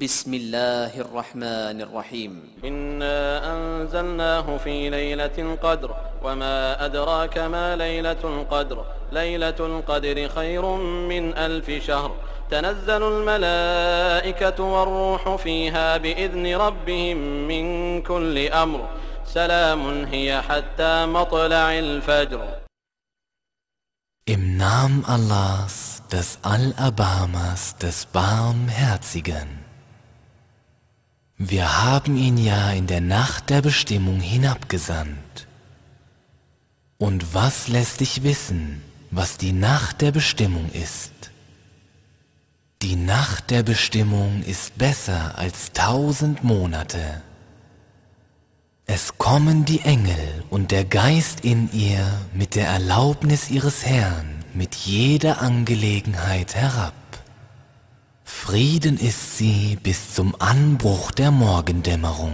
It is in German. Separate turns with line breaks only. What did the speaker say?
بسم الله الرحمن الرحيم.
إنا أنزلناه في ليلة القدر وما أدراك ما ليلة القدر. ليلة القدر خير من ألف شهر. تنزل الملائكة والروح فيها بإذن ربهم من كل أمر. سلام هي حتى مطلع الفجر.
Im Namen Allahs, des Allerbarmers, des Barmherzigen. Wir haben ihn ja in der Nacht der Bestimmung hinabgesandt. Und was lässt dich wissen, was die Nacht der Bestimmung ist? Die Nacht der Bestimmung ist besser als tausend Monate. Es kommen die Engel und der Geist in ihr mit der Erlaubnis ihres Herrn mit jeder Angelegenheit herab. Frieden ist sie bis zum Anbruch der Morgendämmerung.